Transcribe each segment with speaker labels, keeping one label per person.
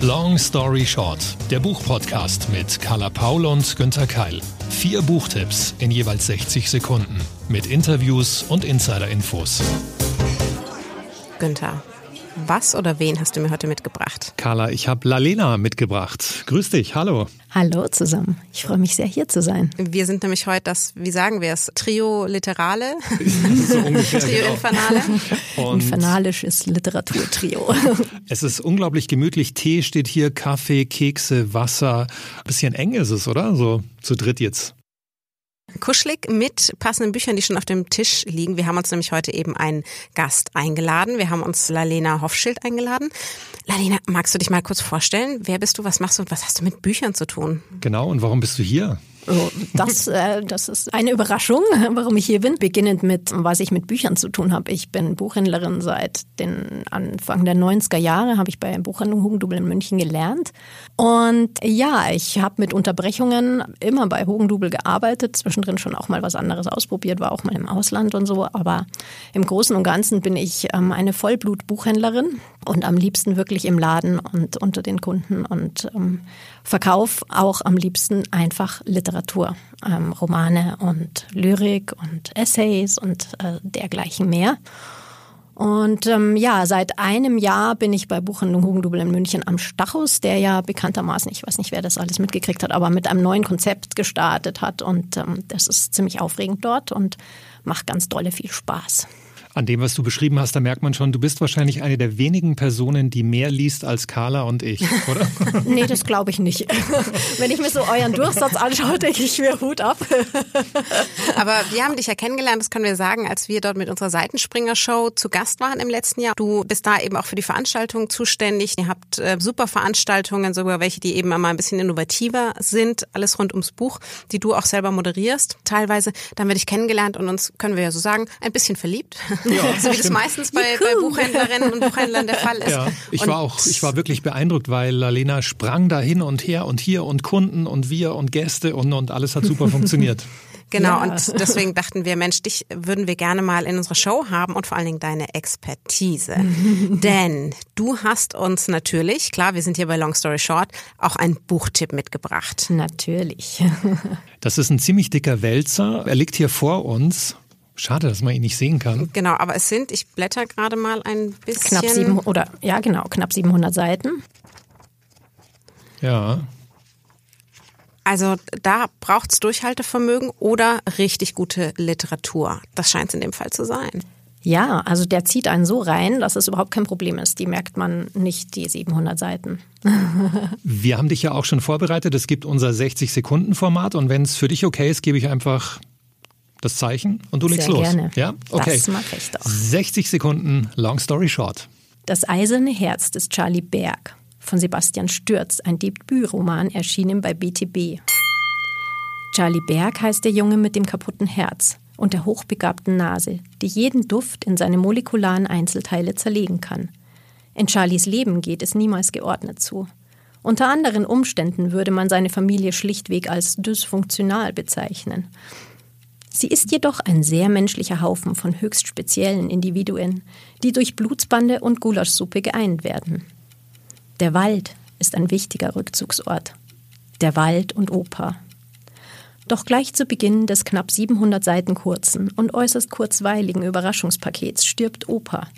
Speaker 1: Long Story Short, der Buchpodcast mit Carla Paul und Günther Keil. Vier Buchtipps in jeweils 60 Sekunden mit Interviews und Insider-Infos.
Speaker 2: Günther, was oder wen hast du mir heute mitgebracht?
Speaker 1: Carla, ich habe Lalena mitgebracht. Grüß dich, hallo.
Speaker 3: Hallo zusammen. Ich freue mich sehr, hier zu sein.
Speaker 2: Wir sind nämlich heute das, wie sagen wir es, Trio Literale.
Speaker 1: so ungefähr,
Speaker 2: Trio
Speaker 1: genau.
Speaker 2: Infernale.
Speaker 1: Und
Speaker 3: Infernalisches Literaturtrio.
Speaker 1: es ist unglaublich gemütlich. Tee steht hier, Kaffee, Kekse, Wasser. Bisschen eng ist es, oder? So zu dritt jetzt.
Speaker 2: Kuschelig mit passenden Büchern, die schon auf dem Tisch liegen. Wir haben uns nämlich heute eben einen Gast eingeladen. Wir haben uns Lalena Hoffschild eingeladen. Lalena, magst du dich mal kurz vorstellen? Wer bist du, was machst du und was hast du mit Büchern zu tun?
Speaker 1: Genau, und warum bist du hier?
Speaker 3: Oh, das, äh, das ist eine Überraschung, warum ich hier bin. Beginnend mit, was ich mit Büchern zu tun habe. Ich bin Buchhändlerin seit den Anfang der 90er Jahre, habe ich bei Buchhandlung Hugendubel in München gelernt. Und ja, ich habe mit Unterbrechungen immer bei Hugendubel gearbeitet, zwischendrin schon auch mal was anderes ausprobiert, war auch mal im Ausland und so. Aber im Großen und Ganzen bin ich ähm, eine Vollblut-Buchhändlerin und am liebsten wirklich im Laden und unter den Kunden und ähm, verkauf auch am liebsten einfach Literatur, ähm, Romane und Lyrik und Essays und äh, dergleichen mehr. Und ähm, ja, seit einem Jahr bin ich bei Buchhandlung Hugendubel in München am Stachus, der ja bekanntermaßen, ich weiß nicht, wer das alles mitgekriegt hat, aber mit einem neuen Konzept gestartet hat. Und ähm, das ist ziemlich aufregend dort und macht ganz dolle viel Spaß.
Speaker 1: An dem, was du beschrieben hast, da merkt man schon, du bist wahrscheinlich eine der wenigen Personen, die mehr liest als Carla und ich, oder?
Speaker 3: nee, das glaube ich nicht. Wenn ich mir so euren Durchsatz anschaue, denke ich mir Hut ab.
Speaker 2: Aber wir haben dich ja kennengelernt, das können wir sagen, als wir dort mit unserer Seitenspringer-Show zu Gast waren im letzten Jahr. Du bist da eben auch für die Veranstaltung zuständig. Ihr habt äh, super Veranstaltungen, sogar welche, die eben einmal ein bisschen innovativer sind. Alles rund ums Buch, die du auch selber moderierst. Teilweise, da haben wir dich kennengelernt und uns, können wir ja so sagen, ein bisschen verliebt.
Speaker 1: Ja,
Speaker 2: so wie das meistens bei, bei Buchhändlerinnen und Buchhändlern der Fall ist.
Speaker 1: Ja, ich
Speaker 2: und
Speaker 1: war auch, ich war wirklich beeindruckt, weil Lalena sprang da hin und her und hier und Kunden und wir und Gäste und, und alles hat super funktioniert.
Speaker 2: Genau,
Speaker 3: Ja.
Speaker 2: und deswegen dachten wir, Mensch, dich würden wir gerne mal in unserer Show haben und vor allen Dingen deine Expertise. Denn du hast uns natürlich, klar, wir sind hier bei Long Story Short, auch einen Buchtipp mitgebracht.
Speaker 3: Natürlich.
Speaker 1: Das ist ein ziemlich dicker Wälzer. Er liegt hier vor uns. Schade, dass man ihn nicht sehen kann.
Speaker 2: Genau, aber es sind, ich blätter gerade mal ein bisschen.
Speaker 3: Knapp sieben oder ja genau knapp 700 Seiten.
Speaker 1: Ja.
Speaker 2: Also da braucht's Durchhaltevermögen oder richtig gute Literatur. Das scheint es in dem Fall zu sein.
Speaker 3: Ja, also der zieht einen so rein, dass es überhaupt kein Problem ist. Die merkt man nicht die 700 Seiten.
Speaker 1: Wir haben dich ja auch schon vorbereitet. Es gibt unser 60-Sekunden-Format und wenn es für dich okay ist, gebe ich einfach das Zeichen und du legst
Speaker 3: Sehr
Speaker 1: los.
Speaker 3: gerne.
Speaker 1: Ja, okay.
Speaker 3: Das mache ich doch.
Speaker 1: 60 Sekunden, Long Story Short.
Speaker 3: Das eiserne Herz des Charlie Berg von Sebastian Stürz, ein Debütroman, erschienen bei BTB. Charlie Berg heißt der Junge mit dem kaputten Herz und der hochbegabten Nase, die jeden Duft in seine molekularen Einzelteile zerlegen kann. In Charlies Leben geht es niemals geordnet zu. Unter anderen Umständen würde man seine Familie schlichtweg als dysfunktional bezeichnen. Sie ist jedoch ein sehr menschlicher Haufen von höchst speziellen Individuen, die durch Blutsbande und Gulaschsuppe geeint werden. Der Wald ist ein wichtiger Rückzugsort. Der Wald und Oper. Doch gleich zu Beginn des knapp 700 Seiten kurzen und äußerst kurzweiligen Überraschungspakets stirbt Opa.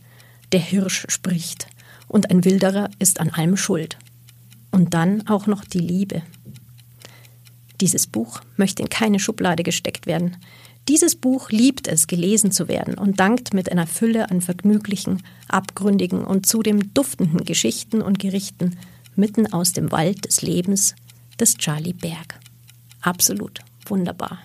Speaker 3: Der Hirsch spricht und ein Wilderer ist an allem schuld. Und dann auch noch die Liebe. Dieses Buch möchte in keine Schublade gesteckt werden. Dieses Buch liebt es, gelesen zu werden und dankt mit einer Fülle an vergnüglichen, abgründigen und zudem duftenden Geschichten und Gerichten mitten aus dem Wald des Lebens des Charlie Berg. Absolut wunderbar.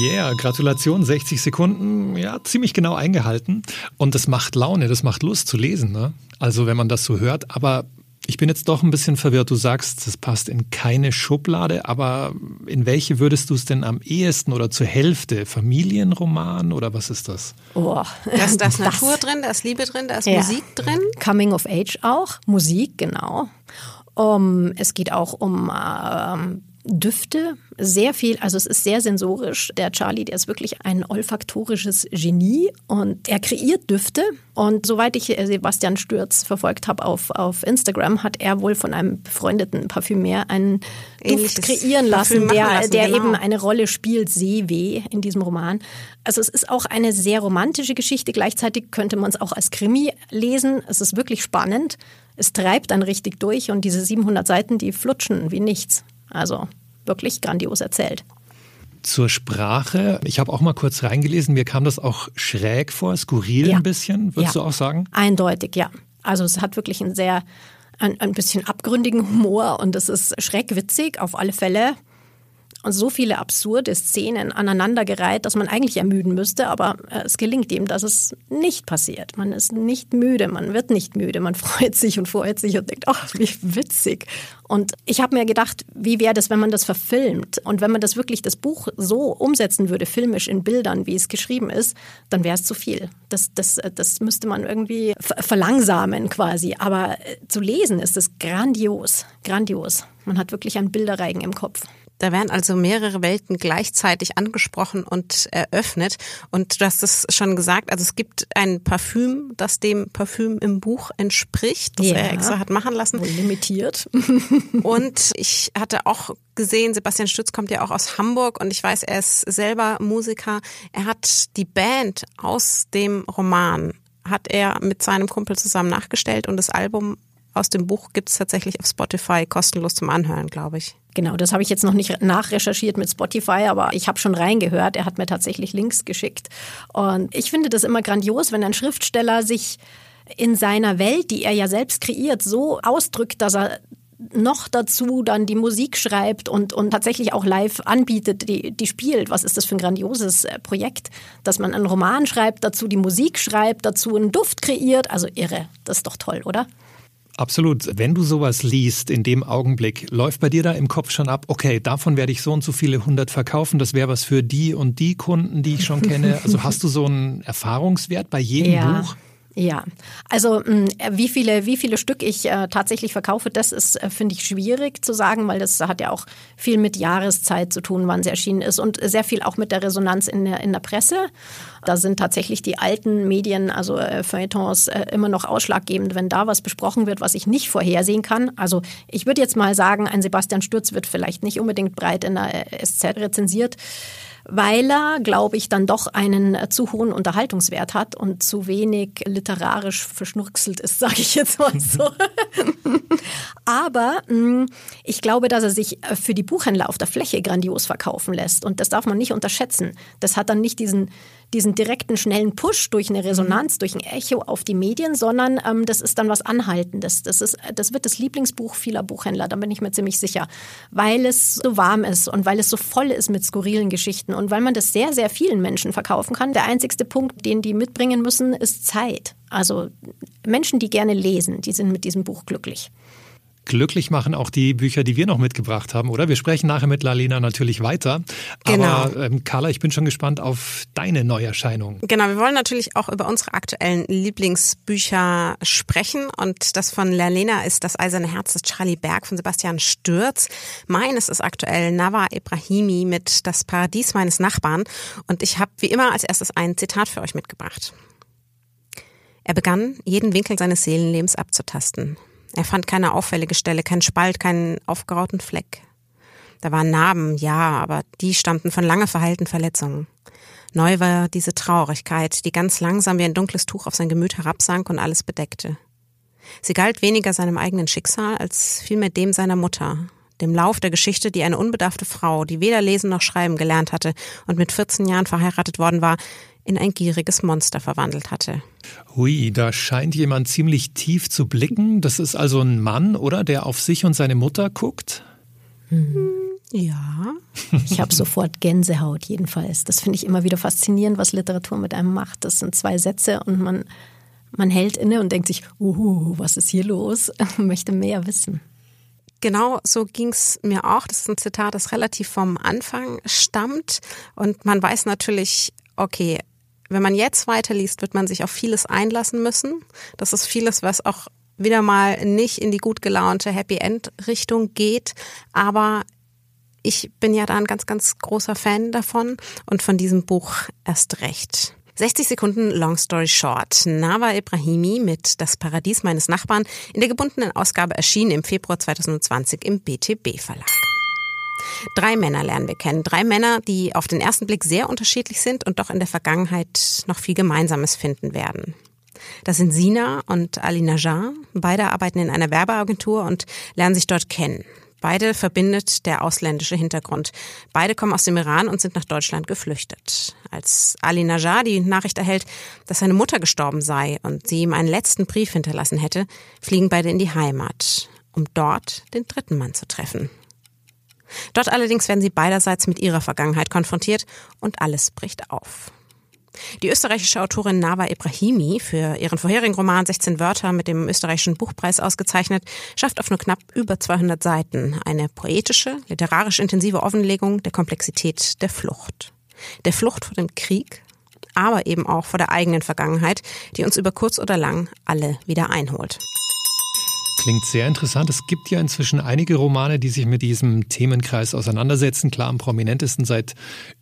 Speaker 1: Yeah, Gratulation, 60 Sekunden, ja, ziemlich genau eingehalten. Und das macht Laune, das macht Lust zu lesen, ne? Also wenn man das so hört, aber ich bin jetzt doch ein bisschen verwirrt. Du sagst, das passt in keine Schublade, aber in welche würdest du es denn am ehesten oder zur Hälfte? Familienroman oder was ist das?
Speaker 3: Oh,
Speaker 2: Da ist, da ist Natur drin, da ist Liebe drin, da ist
Speaker 3: Ja.
Speaker 2: Musik drin.
Speaker 3: Coming of Age auch, Musik, genau. Um, es geht auch um ähm, Düfte, sehr viel, also es ist sehr sensorisch. Der Charlie, der ist wirklich ein olfaktorisches Genie und er kreiert Düfte. Und soweit ich Sebastian Stürz verfolgt habe auf, auf Instagram, hat er wohl von einem befreundeten Parfümer einen Ähnliches Duft kreieren lassen, der, lassen, der genau. eben eine Rolle spielt, Seeweh in diesem Roman. Also es ist auch eine sehr romantische Geschichte. Gleichzeitig könnte man es auch als Krimi lesen. Es ist wirklich spannend. Es treibt dann richtig durch und diese 700 Seiten, die flutschen wie nichts. Also wirklich grandios erzählt.
Speaker 1: Zur Sprache, ich habe auch mal kurz reingelesen, mir kam das auch schräg vor, skurril ja. ein bisschen, würdest ja. du auch sagen?
Speaker 3: Eindeutig, ja. Also es hat wirklich einen sehr, ein, ein bisschen abgründigen Humor und es ist schräg witzig auf alle Fälle und so viele absurde Szenen aneinandergereiht, dass man eigentlich ermüden müsste, aber äh, es gelingt ihm, dass es nicht passiert. Man ist nicht müde, man wird nicht müde, man freut sich und freut sich und denkt, ach, wie witzig. Und ich habe mir gedacht, wie wäre das, wenn man das verfilmt und wenn man das wirklich das Buch so umsetzen würde, filmisch in Bildern, wie es geschrieben ist, dann wäre es zu viel. Das, das, das müsste man irgendwie verlangsamen quasi. Aber äh, zu lesen ist es grandios, grandios. Man hat wirklich einen Bilderreigen im Kopf.
Speaker 2: Da werden also mehrere Welten gleichzeitig angesprochen und eröffnet. Und du hast es schon gesagt, also es gibt ein Parfüm, das dem Parfüm im Buch entspricht, das ja. er extra hat machen lassen.
Speaker 3: Limitiert.
Speaker 2: und ich hatte auch gesehen, Sebastian Stütz kommt ja auch aus Hamburg und ich weiß, er ist selber Musiker. Er hat die Band aus dem Roman hat er mit seinem Kumpel zusammen nachgestellt und das Album aus dem Buch gibt es tatsächlich auf Spotify kostenlos zum Anhören, glaube ich.
Speaker 3: Genau, das habe ich jetzt noch nicht nachrecherchiert mit Spotify, aber ich habe schon reingehört. Er hat mir tatsächlich Links geschickt. Und ich finde das immer grandios, wenn ein Schriftsteller sich in seiner Welt, die er ja selbst kreiert, so ausdrückt, dass er noch dazu dann die Musik schreibt und, und tatsächlich auch live anbietet, die, die spielt. Was ist das für ein grandioses äh, Projekt, dass man einen Roman schreibt, dazu die Musik schreibt, dazu einen Duft kreiert. Also irre, das ist doch toll, oder?
Speaker 1: Absolut. Wenn du sowas liest in dem Augenblick, läuft bei dir da im Kopf schon ab, okay, davon werde ich so und so viele hundert verkaufen, das wäre was für die und die Kunden, die ich schon kenne. Also hast du so einen Erfahrungswert bei jedem ja. Buch?
Speaker 3: Ja, also mm, wie viele, wie viele Stück ich äh, tatsächlich verkaufe, das ist, äh, finde ich, schwierig zu sagen, weil das hat ja auch viel mit Jahreszeit zu tun, wann es erschienen ist und sehr viel auch mit der Resonanz in der, in der Presse. Da sind tatsächlich die alten Medien, also äh, Feuilletons, äh, immer noch ausschlaggebend, wenn da was besprochen wird, was ich nicht vorhersehen kann. Also ich würde jetzt mal sagen, ein Sebastian Stürz wird vielleicht nicht unbedingt breit in der äh, SZ rezensiert weil er, glaube ich, dann doch einen äh, zu hohen Unterhaltungswert hat und zu wenig literarisch verschnurkselt ist, sage ich jetzt mal so. Aber mh, mm, ich glaube, dass er sich äh, für die Buchhändler auf der Fläche grandios verkaufen lässt und das darf man nicht unterschätzen. Das hat dann nicht diesen diesen direkten, schnellen Push durch eine Resonanz, mhm. durch ein Echo auf die Medien, sondern ähm, das ist dann was Anhaltendes. Das, ist, das wird das Lieblingsbuch vieler Buchhändler, da bin ich mir ziemlich sicher, weil es so warm ist und weil es so voll ist mit skurrilen Geschichten und weil man das sehr, sehr vielen Menschen verkaufen kann. Der einzigste Punkt, den die mitbringen müssen, ist Zeit. Also Menschen, die gerne lesen, die sind mit diesem Buch glücklich
Speaker 1: glücklich machen auch die Bücher, die wir noch mitgebracht haben, oder? Wir sprechen nachher mit Lalena natürlich weiter. Genau. Aber ähm, Carla, ich bin schon gespannt auf deine Neuerscheinung.
Speaker 2: Genau, wir wollen natürlich auch über unsere aktuellen Lieblingsbücher sprechen. Und das von Lalena ist Das Eiserne Herz des Charlie Berg von Sebastian Stürz. Meines ist aktuell Nawa Ibrahimi mit Das Paradies meines Nachbarn. Und ich habe wie immer als erstes ein Zitat für euch mitgebracht. Er begann, jeden Winkel seines Seelenlebens abzutasten. Er fand keine auffällige Stelle, keinen Spalt, keinen aufgerauten Fleck. Da waren Narben, ja, aber die stammten von lange verheilten Verletzungen. Neu war diese Traurigkeit, die ganz langsam wie ein dunkles Tuch auf sein Gemüt herabsank und alles bedeckte. Sie galt weniger seinem eigenen Schicksal als vielmehr dem seiner Mutter, dem Lauf der Geschichte, die eine unbedarfte Frau, die weder lesen noch schreiben gelernt hatte und mit 14 Jahren verheiratet worden war, in ein gieriges Monster verwandelt hatte.
Speaker 1: Hui, da scheint jemand ziemlich tief zu blicken. Das ist also ein Mann, oder? Der auf sich und seine Mutter guckt?
Speaker 2: Hm. Ja.
Speaker 3: Ich habe sofort Gänsehaut jedenfalls. Das finde ich immer wieder faszinierend, was Literatur mit einem macht. Das sind zwei Sätze und man, man hält inne und denkt sich, uh, was ist hier los? möchte mehr wissen.
Speaker 2: Genau so ging's mir auch. Das ist ein Zitat, das relativ vom Anfang stammt. Und man weiß natürlich, okay, wenn man jetzt weiterliest, wird man sich auf vieles einlassen müssen. Das ist vieles, was auch wieder mal nicht in die gut gelaunte Happy End Richtung geht. Aber Ich bin ja da ein ganz, ganz großer Fan davon und von diesem Buch erst recht. 60 Sekunden Long Story Short. Nava Ibrahimi mit Das Paradies meines Nachbarn in der gebundenen Ausgabe erschien im Februar 2020 im BTB Verlag. Drei Männer lernen wir kennen. Drei Männer, die auf den ersten Blick sehr unterschiedlich sind und doch in der Vergangenheit noch viel Gemeinsames finden werden. Das sind Sina und Ali Najar. Beide arbeiten in einer Werbeagentur und lernen sich dort kennen. Beide verbindet der ausländische Hintergrund. Beide kommen aus dem Iran und sind nach Deutschland geflüchtet. Als Ali Najjar die Nachricht erhält, dass seine Mutter gestorben sei und sie ihm einen letzten Brief hinterlassen hätte, fliegen beide in die Heimat, um dort den dritten Mann zu treffen. Dort allerdings werden sie beiderseits mit ihrer Vergangenheit konfrontiert und alles bricht auf. Die österreichische Autorin Nava Ibrahimi, für ihren vorherigen Roman 16 Wörter mit dem österreichischen Buchpreis ausgezeichnet, schafft auf nur knapp über 200 Seiten eine poetische, literarisch intensive Offenlegung der Komplexität der Flucht. Der Flucht vor dem Krieg, aber eben auch vor der eigenen Vergangenheit, die uns über kurz oder lang alle wieder einholt.
Speaker 1: Klingt sehr interessant. Es gibt ja inzwischen einige Romane, die sich mit diesem Themenkreis auseinandersetzen. Klar, am prominentesten seit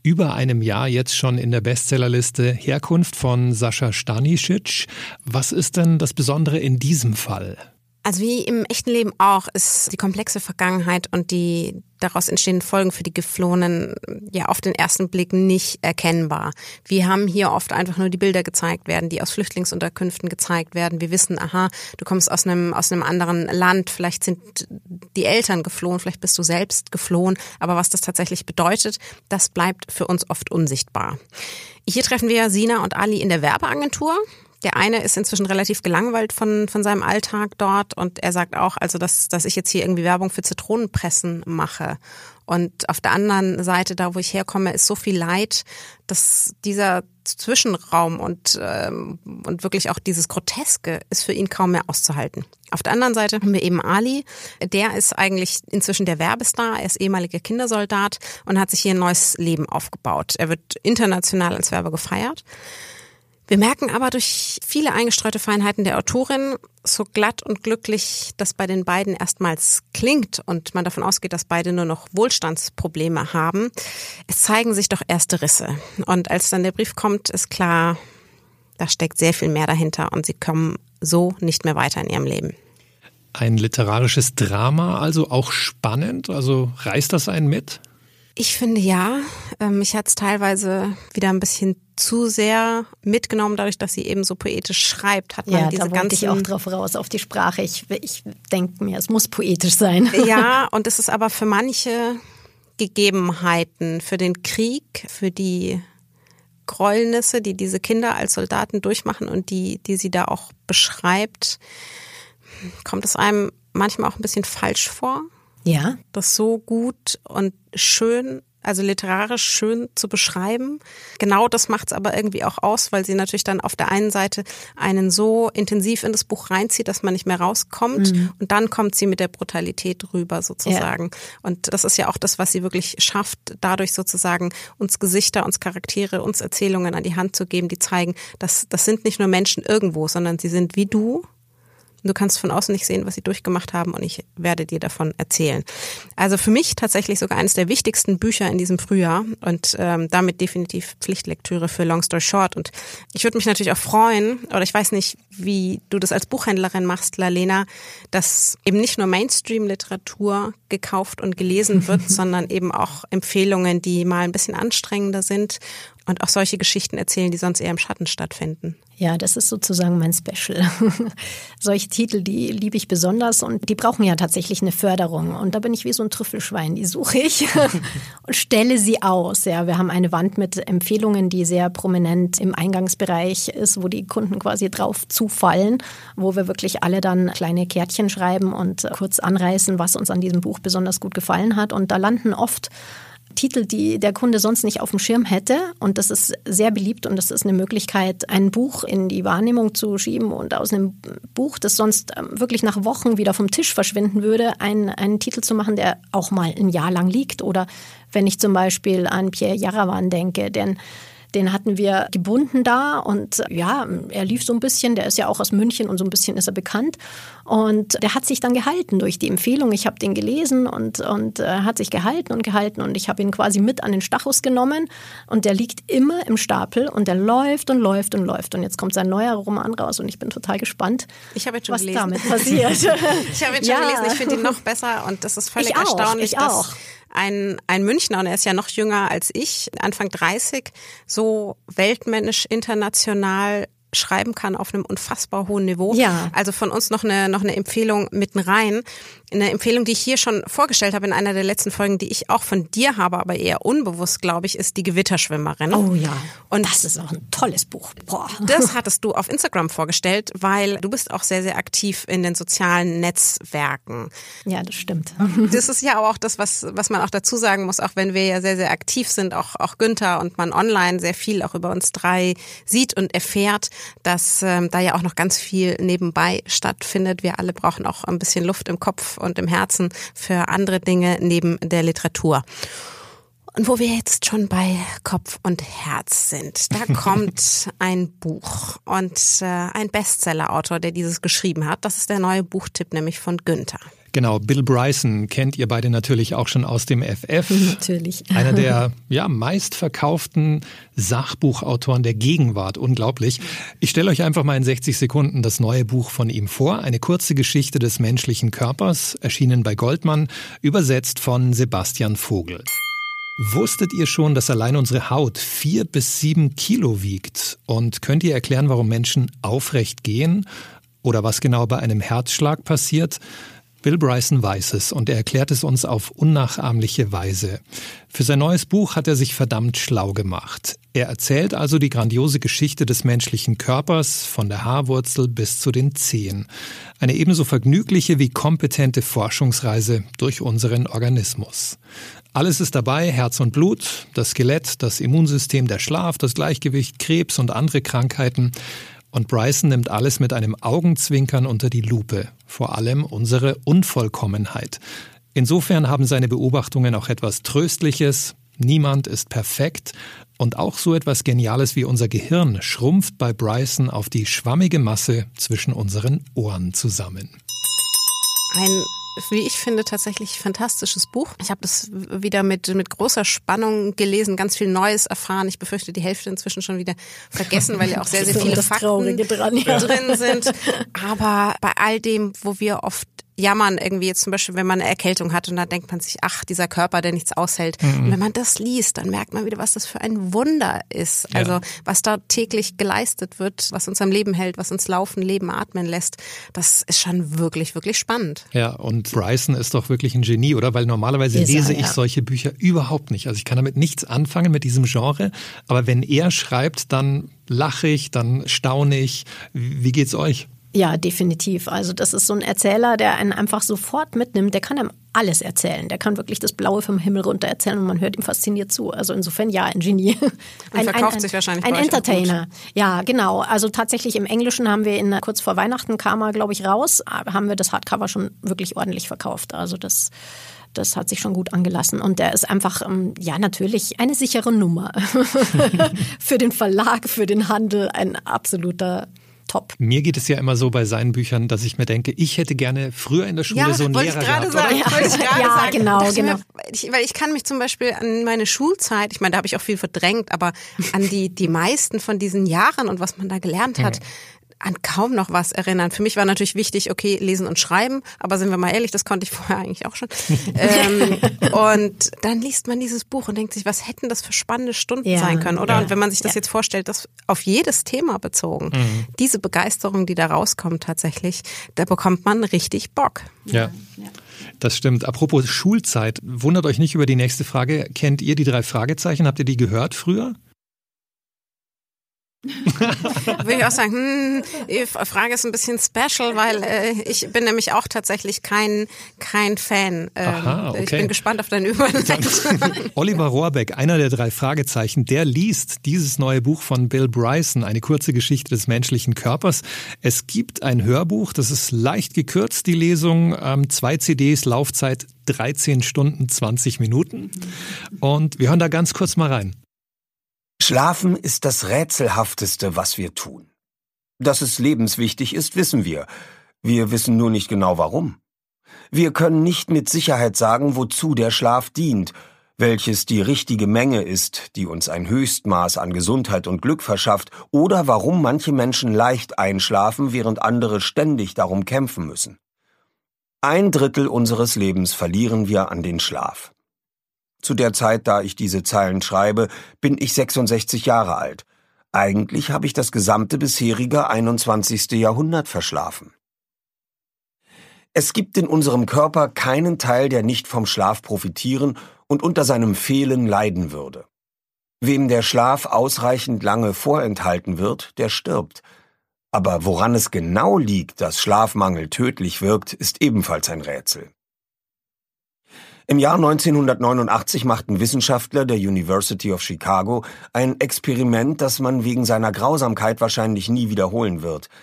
Speaker 1: über einem Jahr jetzt schon in der Bestsellerliste Herkunft von Sascha Stanisic. Was ist denn das Besondere in diesem Fall?
Speaker 2: Also wie im echten Leben auch ist die komplexe Vergangenheit und die daraus entstehenden Folgen für die Geflohenen ja auf den ersten Blick nicht erkennbar. Wir haben hier oft einfach nur die Bilder gezeigt werden, die aus Flüchtlingsunterkünften gezeigt werden. Wir wissen, aha, du kommst aus einem, aus einem anderen Land, vielleicht sind die Eltern geflohen, vielleicht bist du selbst geflohen, aber was das tatsächlich bedeutet, das bleibt für uns oft unsichtbar. Hier treffen wir Sina und Ali in der Werbeagentur. Der eine ist inzwischen relativ gelangweilt von, von seinem Alltag dort und er sagt auch, also dass, dass ich jetzt hier irgendwie Werbung für Zitronenpressen mache. Und auf der anderen Seite, da wo ich herkomme, ist so viel Leid, dass dieser Zwischenraum und, ähm, und wirklich auch dieses Groteske ist für ihn kaum mehr auszuhalten. Auf der anderen Seite haben wir eben Ali. Der ist eigentlich inzwischen der Werbestar. Er ist ehemaliger Kindersoldat und hat sich hier ein neues Leben aufgebaut. Er wird international als Werber gefeiert. Wir merken aber durch viele eingestreute Feinheiten der Autorin, so glatt und glücklich das bei den beiden erstmals klingt und man davon ausgeht, dass beide nur noch Wohlstandsprobleme haben, es zeigen sich doch erste Risse. Und als dann der Brief kommt, ist klar, da steckt sehr viel mehr dahinter und sie kommen so nicht mehr weiter in ihrem Leben.
Speaker 1: Ein literarisches Drama, also auch spannend, also reißt das einen mit?
Speaker 2: Ich finde ja. Ähm, mich hat es teilweise wieder ein bisschen zu sehr mitgenommen, dadurch, dass sie eben so poetisch schreibt, hat man
Speaker 3: ja,
Speaker 2: diese
Speaker 3: da
Speaker 2: ganzen
Speaker 3: ich auch drauf raus auf die Sprache. Ich, ich denke mir, es muss poetisch sein.
Speaker 2: Ja, und es ist aber für manche Gegebenheiten, für den Krieg, für die Gräuelnisse, die diese Kinder als Soldaten durchmachen und die, die sie da auch beschreibt, kommt es einem manchmal auch ein bisschen falsch vor.
Speaker 3: Ja.
Speaker 2: Das so gut und schön, also literarisch schön zu beschreiben. Genau das macht es aber irgendwie auch aus, weil sie natürlich dann auf der einen Seite einen so intensiv in das Buch reinzieht, dass man nicht mehr rauskommt. Mhm. Und dann kommt sie mit der Brutalität rüber sozusagen. Ja. Und das ist ja auch das, was sie wirklich schafft, dadurch sozusagen uns Gesichter, uns Charaktere, uns Erzählungen an die Hand zu geben, die zeigen, dass das sind nicht nur Menschen irgendwo, sondern sie sind wie du Du kannst von außen nicht sehen, was sie durchgemacht haben und ich werde dir davon erzählen. Also für mich tatsächlich sogar eines der wichtigsten Bücher in diesem Frühjahr und ähm, damit definitiv Pflichtlektüre für Long Story Short. Und ich würde mich natürlich auch freuen, oder ich weiß nicht, wie du das als Buchhändlerin machst, Lalena, dass eben nicht nur Mainstream-Literatur gekauft und gelesen wird, sondern eben auch Empfehlungen, die mal ein bisschen anstrengender sind und auch solche Geschichten erzählen, die sonst eher im Schatten stattfinden.
Speaker 3: Ja, das ist sozusagen mein Special. solche Titel, die liebe ich besonders und die brauchen ja tatsächlich eine Förderung. Und da bin ich wie so ein Trüffelschwein, die suche ich und stelle sie aus. Ja, wir haben eine Wand mit Empfehlungen, die sehr prominent im Eingangsbereich ist, wo die Kunden quasi drauf zufallen, wo wir wirklich alle dann kleine Kärtchen schreiben und kurz anreißen, was uns an diesem Buch besonders gut gefallen hat. Und da landen oft Titel, die der Kunde sonst nicht auf dem Schirm hätte. Und das ist sehr beliebt und das ist eine Möglichkeit, ein Buch in die Wahrnehmung zu schieben und aus einem Buch, das sonst ähm, wirklich nach Wochen wieder vom Tisch verschwinden würde, einen, einen Titel zu machen, der auch mal ein Jahr lang liegt. Oder wenn ich zum Beispiel an Pierre Jarawan denke, denn Den hatten wir gebunden da und ja, er lief so ein bisschen. Der ist ja auch aus München und so ein bisschen ist er bekannt. Und der hat sich dann gehalten durch die Empfehlung. Ich habe den gelesen und, und äh, hat sich gehalten und gehalten und ich habe ihn quasi mit an den Stachus genommen und der liegt immer im Stapel und der läuft und läuft und läuft. Und jetzt kommt sein neuer Roman raus und ich bin total gespannt,
Speaker 2: ich ihn schon
Speaker 3: was
Speaker 2: gelesen.
Speaker 3: damit passiert.
Speaker 2: ich habe ihn schon ja. gelesen, ich finde ihn noch besser und das ist völlig
Speaker 3: ich auch,
Speaker 2: erstaunlich,
Speaker 3: ich auch.
Speaker 2: dass ein, ein Münchner, und er ist ja noch jünger als ich, Anfang 30, so weltmännisch international schreiben kann auf einem unfassbar hohen Niveau.
Speaker 3: Ja.
Speaker 2: Also von uns noch eine, noch eine Empfehlung mitten rein. Eine Empfehlung, die ich hier schon vorgestellt habe in einer der letzten Folgen, die ich auch von dir habe, aber eher unbewusst, glaube ich, ist die Gewitterschwimmerin.
Speaker 3: Oh ja. Und das ist auch ein tolles Buch.
Speaker 2: Boah. Das hattest du auf Instagram vorgestellt, weil du bist auch sehr, sehr aktiv in den sozialen Netzwerken.
Speaker 3: Ja, das stimmt.
Speaker 2: Das ist ja auch das, was, was man auch dazu sagen muss, auch wenn wir ja sehr, sehr aktiv sind, auch, auch Günther und man online sehr viel auch über uns drei sieht und erfährt, dass ähm, da ja auch noch ganz viel nebenbei stattfindet. Wir alle brauchen auch ein bisschen Luft im Kopf und im Herzen für andere Dinge neben der Literatur. Und wo wir jetzt schon bei Kopf und Herz sind, da kommt ein Buch und äh, ein Bestsellerautor, der dieses geschrieben hat. Das ist der neue Buchtipp, nämlich von Günther.
Speaker 1: Genau, Bill Bryson kennt ihr beide natürlich auch schon aus dem FF.
Speaker 3: Natürlich.
Speaker 1: Einer der ja, meistverkauften Sachbuchautoren der Gegenwart. Unglaublich. Ich stelle euch einfach mal in 60 Sekunden das neue Buch von ihm vor. Eine kurze Geschichte des menschlichen Körpers, erschienen bei Goldmann, übersetzt von Sebastian Vogel. Wusstet ihr schon, dass allein unsere Haut vier bis sieben Kilo wiegt? Und könnt ihr erklären, warum Menschen aufrecht gehen? Oder was genau bei einem Herzschlag passiert? Bill Bryson weiß es und er erklärt es uns auf unnachahmliche Weise. Für sein neues Buch hat er sich verdammt schlau gemacht. Er erzählt also die grandiose Geschichte des menschlichen Körpers von der Haarwurzel bis zu den Zehen. Eine ebenso vergnügliche wie kompetente Forschungsreise durch unseren Organismus. Alles ist dabei, Herz und Blut, das Skelett, das Immunsystem, der Schlaf, das Gleichgewicht, Krebs und andere Krankheiten. Und Bryson nimmt alles mit einem Augenzwinkern unter die Lupe, vor allem unsere Unvollkommenheit. Insofern haben seine Beobachtungen auch etwas Tröstliches. Niemand ist perfekt. Und auch so etwas Geniales wie unser Gehirn schrumpft bei Bryson auf die schwammige Masse zwischen unseren Ohren zusammen.
Speaker 2: Ein wie ich finde, tatsächlich fantastisches Buch. Ich habe das wieder mit, mit großer Spannung gelesen, ganz viel Neues erfahren. Ich befürchte, die Hälfte inzwischen schon wieder vergessen, weil ja auch sehr, sehr viele Fakten
Speaker 3: dran, ja.
Speaker 2: drin sind. Aber bei all dem, wo wir oft jammern irgendwie jetzt zum Beispiel, wenn man eine Erkältung hat und da denkt man sich, ach, dieser Körper, der nichts aushält. Mhm. Und wenn man das liest, dann merkt man wieder, was das für ein Wunder ist. Also ja. was da täglich geleistet wird, was uns am Leben hält, was uns laufen, leben, atmen lässt, das ist schon wirklich, wirklich spannend.
Speaker 1: Ja, und Bryson ist doch wirklich ein Genie, oder? Weil normalerweise ist lese er, ich solche Bücher überhaupt nicht. Also ich kann damit nichts anfangen mit diesem Genre. Aber wenn er schreibt, dann lache ich, dann staune ich. Wie geht's euch?
Speaker 3: Ja, definitiv. Also das ist so ein Erzähler, der einen einfach sofort mitnimmt. Der kann einem alles erzählen. Der kann wirklich das Blaue vom Himmel runter erzählen und man hört ihm fasziniert zu. Also insofern ja, ein Genie.
Speaker 2: Ein, verkauft ein, sich wahrscheinlich
Speaker 3: ein Entertainer. Ja, genau. Also tatsächlich im Englischen haben wir in kurz vor Weihnachten kam er, glaube ich, raus, haben wir das Hardcover schon wirklich ordentlich verkauft. Also das das hat sich schon gut angelassen. Und der ist einfach, ähm, ja, natürlich eine sichere Nummer. für den Verlag, für den Handel ein absoluter top.
Speaker 1: Mir geht es ja immer so bei seinen Büchern, dass ich mir denke, ich hätte gerne früher in der Schule
Speaker 2: ja,
Speaker 1: so einen Lehrer
Speaker 2: ich gehabt.
Speaker 1: Sagen,
Speaker 2: ja, wollte ich gerade
Speaker 3: ja,
Speaker 2: sagen.
Speaker 3: genau, genau.
Speaker 2: Mir, ich, weil ich kann mich zum Beispiel an meine Schulzeit, ich meine, da habe ich auch viel verdrängt, aber an die, die meisten von diesen Jahren und was man da gelernt hat, mhm an kaum noch was erinnern. Für mich war natürlich wichtig, okay, lesen und schreiben, aber sind wir mal ehrlich, das konnte ich vorher eigentlich auch schon. ähm, und dann liest man dieses Buch und denkt sich, was hätten das für spannende Stunden ja, sein können, oder? Ja, und wenn man sich das ja. jetzt vorstellt, das auf jedes Thema bezogen, mhm. diese Begeisterung, die da rauskommt tatsächlich, da bekommt man richtig Bock.
Speaker 1: Ja. Das stimmt. Apropos Schulzeit, wundert euch nicht über die nächste Frage. Kennt ihr die drei Fragezeichen? Habt ihr die gehört früher?
Speaker 2: Würde ich auch sagen, hm, die Frage ist ein bisschen special, weil äh, ich bin nämlich auch tatsächlich kein, kein Fan.
Speaker 1: Ähm, Aha, okay.
Speaker 2: Ich bin gespannt auf deine Überleitung.
Speaker 1: Oliver Rohrbeck, einer der drei Fragezeichen, der liest dieses neue Buch von Bill Bryson, eine kurze Geschichte des menschlichen Körpers. Es gibt ein Hörbuch, das ist leicht gekürzt, die Lesung, ähm, zwei CDs, Laufzeit 13 Stunden 20 Minuten. Und wir hören da ganz kurz mal rein.
Speaker 4: Schlafen ist das Rätselhafteste, was wir tun. Dass es lebenswichtig ist, wissen wir. Wir wissen nur nicht genau warum. Wir können nicht mit Sicherheit sagen, wozu der Schlaf dient, welches die richtige Menge ist, die uns ein Höchstmaß an Gesundheit und Glück verschafft, oder warum manche Menschen leicht einschlafen, während andere ständig darum kämpfen müssen. Ein Drittel unseres Lebens verlieren wir an den Schlaf. Zu der Zeit, da ich diese Zeilen schreibe, bin ich 66 Jahre alt. Eigentlich habe ich das gesamte bisherige 21. Jahrhundert verschlafen. Es gibt in unserem Körper keinen Teil, der nicht vom Schlaf profitieren und unter seinem Fehlen leiden würde. Wem der Schlaf ausreichend lange vorenthalten wird, der stirbt. Aber woran es genau liegt, dass Schlafmangel tödlich wirkt, ist ebenfalls ein Rätsel. Im Jahr 1989 machten Wissenschaftler der University of Chicago ein Experiment, das man wegen seiner Grausamkeit wahrscheinlich nie wiederholen wird –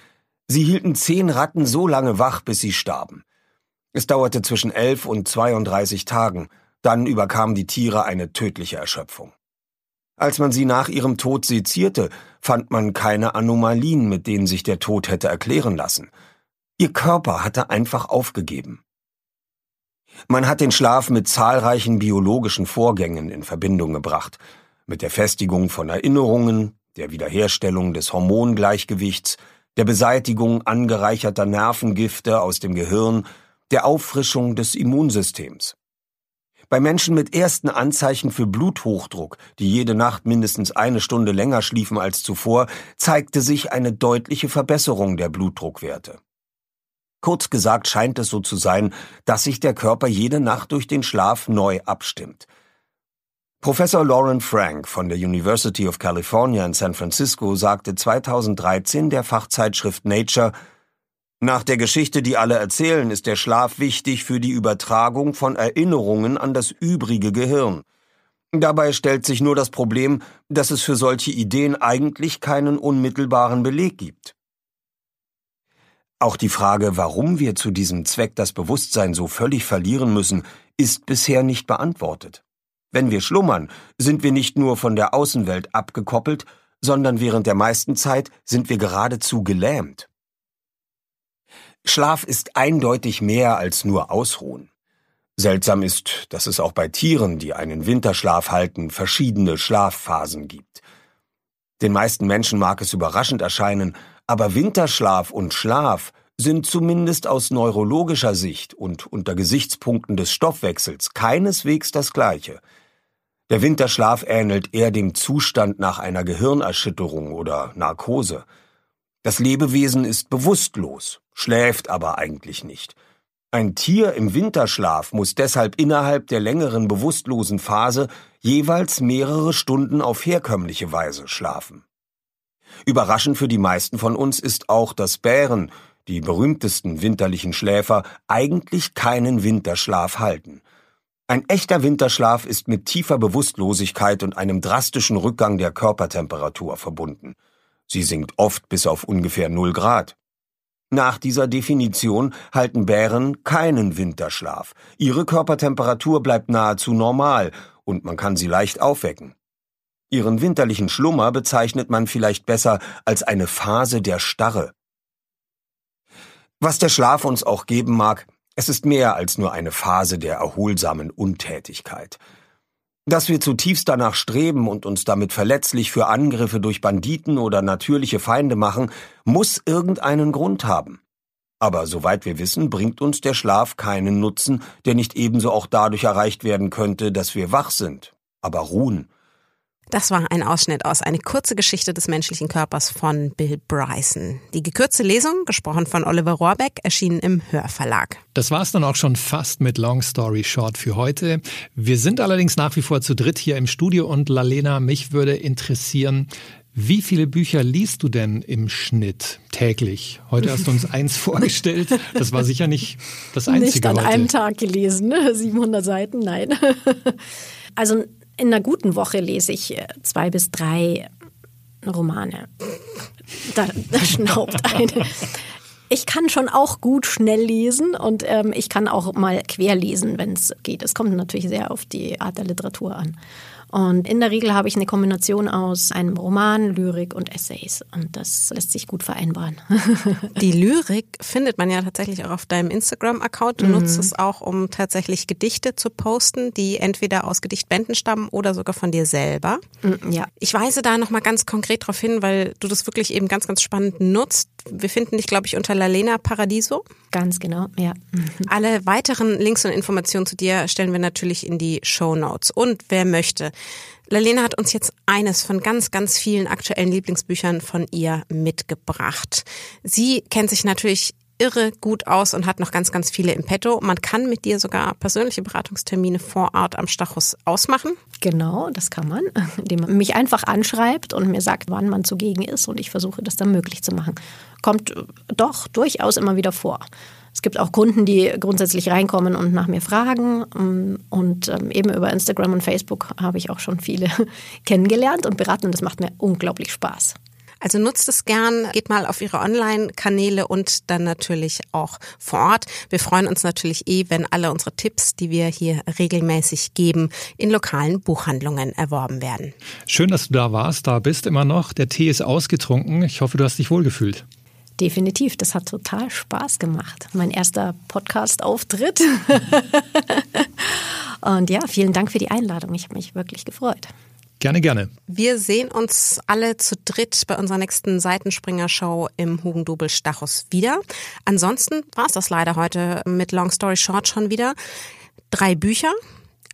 Speaker 4: Sie hielten zehn Ratten so lange wach, bis sie starben. Es dauerte zwischen elf und 32 Tagen, dann überkam die Tiere eine tödliche Erschöpfung. Als man sie nach ihrem Tod sezierte, fand man keine Anomalien, mit denen sich der Tod hätte erklären lassen. Ihr Körper hatte einfach aufgegeben. Man hat den Schlaf mit zahlreichen biologischen Vorgängen in Verbindung gebracht, mit der Festigung von Erinnerungen, der Wiederherstellung des Hormongleichgewichts, der Beseitigung angereicherter Nervengifte aus dem Gehirn, der Auffrischung des Immunsystems. Bei Menschen mit ersten Anzeichen für Bluthochdruck, die jede Nacht mindestens eine Stunde länger schliefen als zuvor, zeigte sich eine deutliche Verbesserung der Blutdruckwerte. Kurz gesagt scheint es so zu sein, dass sich der Körper jede Nacht durch den Schlaf neu abstimmt – Professor Lauren Frank von der University of California in San Francisco sagte 2013 der Fachzeitschrift Nature, nach der Geschichte, die alle erzählen, ist der Schlaf wichtig für die Übertragung von Erinnerungen an das übrige Gehirn. Dabei stellt sich nur das Problem, dass es für solche Ideen eigentlich keinen unmittelbaren Beleg gibt. Auch die Frage, warum wir zu diesem Zweck das Bewusstsein so völlig verlieren müssen, ist bisher nicht beantwortet. Wenn wir schlummern, sind wir nicht nur von der Außenwelt abgekoppelt, sondern während der meisten Zeit sind wir geradezu gelähmt. Schlaf ist eindeutig mehr als nur Ausruhen. Seltsam ist, dass es auch bei Tieren, die einen Winterschlaf halten, verschiedene Schlafphasen gibt. Den meisten Menschen mag es überraschend erscheinen, aber Winterschlaf und Schlaf sind zumindest aus neurologischer Sicht und unter Gesichtspunkten des Stoffwechsels keineswegs das gleiche. Der Winterschlaf ähnelt eher dem Zustand nach einer Gehirnerschütterung oder Narkose. Das Lebewesen ist bewusstlos, schläft aber eigentlich nicht. Ein Tier im Winterschlaf muss deshalb innerhalb der längeren bewusstlosen Phase jeweils mehrere Stunden auf herkömmliche Weise schlafen. Überraschend für die meisten von uns ist auch, dass Bären, die berühmtesten winterlichen Schläfer, eigentlich keinen Winterschlaf halten. Ein echter Winterschlaf ist mit tiefer Bewusstlosigkeit und einem drastischen Rückgang der Körpertemperatur verbunden. Sie sinkt oft bis auf ungefähr 0 Grad. Nach dieser Definition halten Bären keinen Winterschlaf. Ihre Körpertemperatur bleibt nahezu normal und man kann sie leicht aufwecken. Ihren winterlichen Schlummer bezeichnet man vielleicht besser als eine Phase der Starre. Was der Schlaf uns auch geben mag, es ist mehr als nur eine Phase der erholsamen Untätigkeit. Dass wir zutiefst danach streben und uns damit verletzlich für Angriffe durch Banditen oder natürliche Feinde machen, muss irgendeinen Grund haben. Aber soweit wir wissen, bringt uns der Schlaf keinen Nutzen, der nicht ebenso auch dadurch erreicht werden könnte, dass wir wach sind, aber ruhen.
Speaker 2: Das war ein Ausschnitt aus Eine kurze Geschichte des menschlichen Körpers von Bill Bryson. Die gekürzte Lesung, gesprochen von Oliver Rohrbeck, erschien im Hörverlag.
Speaker 1: Das war's dann auch schon fast mit Long Story Short für heute. Wir sind allerdings nach wie vor zu dritt hier im Studio und Lalena, mich würde interessieren, wie viele Bücher liest du denn im Schnitt täglich? Heute hast du uns eins vorgestellt. Das war sicher nicht das einzige.
Speaker 3: Nicht an
Speaker 1: heute.
Speaker 3: einem Tag gelesen, 700 Seiten, nein. Also in einer guten Woche lese ich äh, zwei bis drei Romane. Da, da schnaubt eine. Ich kann schon auch gut schnell lesen und ähm, ich kann auch mal querlesen, wenn es geht. Es kommt natürlich sehr auf die Art der Literatur an. Und in der Regel habe ich eine Kombination aus einem Roman, Lyrik und Essays. Und das lässt sich gut vereinbaren.
Speaker 2: Die Lyrik findet man ja tatsächlich auch auf deinem Instagram-Account. Du mhm. nutzt es auch, um tatsächlich Gedichte zu posten, die entweder aus Gedichtbänden stammen oder sogar von dir selber.
Speaker 3: Mhm, ja.
Speaker 2: Ich weise da nochmal ganz konkret darauf hin, weil du das wirklich eben ganz, ganz spannend nutzt. Wir finden dich, glaube ich, unter Lalena Paradiso.
Speaker 3: Ganz genau, ja.
Speaker 2: Alle weiteren Links und Informationen zu dir stellen wir natürlich in die Show Notes. Und wer möchte, Lalena hat uns jetzt eines von ganz, ganz vielen aktuellen Lieblingsbüchern von ihr mitgebracht. Sie kennt sich natürlich irre gut aus und hat noch ganz, ganz viele im Petto. Man kann mit dir sogar persönliche Beratungstermine vor Ort am Stachus ausmachen.
Speaker 3: Genau, das kann man, indem man mich einfach anschreibt und mir sagt, wann man zugegen ist und ich versuche das dann möglich zu machen. Kommt doch durchaus immer wieder vor. Es gibt auch Kunden, die grundsätzlich reinkommen und nach mir fragen. Ähm, und ähm, eben über Instagram und Facebook habe ich auch schon viele kennengelernt und beraten. Und das macht mir unglaublich Spaß.
Speaker 2: Also nutzt es gern, geht mal auf ihre Online-Kanäle und dann natürlich auch vor Ort. Wir freuen uns natürlich eh, wenn alle unsere Tipps, die wir hier regelmäßig geben, in lokalen Buchhandlungen erworben werden.
Speaker 1: Schön, dass du da warst, da bist immer noch. Der Tee ist ausgetrunken. Ich hoffe, du hast dich wohlgefühlt.
Speaker 3: Definitiv, das hat total Spaß gemacht. Mein erster Podcast-Auftritt. Und ja, vielen Dank für die Einladung. Ich habe mich wirklich gefreut.
Speaker 1: Gerne, gerne.
Speaker 2: Wir sehen uns alle zu dritt bei unserer nächsten Seitenspringer-Show im Hugendubel Stachus wieder. Ansonsten war es das leider heute mit Long Story Short schon wieder. Drei Bücher,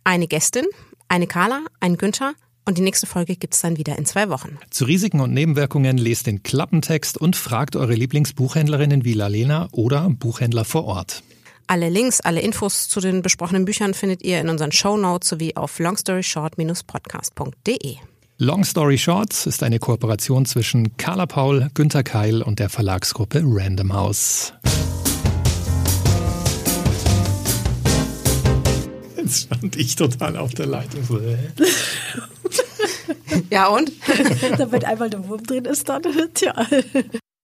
Speaker 2: eine Gästin, eine Carla, ein Günther und die nächste Folge gibt es dann wieder in zwei Wochen.
Speaker 1: Zu Risiken und Nebenwirkungen lest den Klappentext und fragt eure Lieblingsbuchhändlerinnen wie Lalena oder Buchhändler vor Ort.
Speaker 2: Alle Links, alle Infos zu den besprochenen Büchern findet ihr in unseren Show Notes sowie auf longstoryshort-podcast.de.
Speaker 1: Long Story Short ist eine Kooperation zwischen Carla Paul, Günter Keil und der Verlagsgruppe Random House. Jetzt stand ich total auf der Leitung.
Speaker 2: ja und?
Speaker 3: Damit einmal der Wurm drin ist, dann, tja.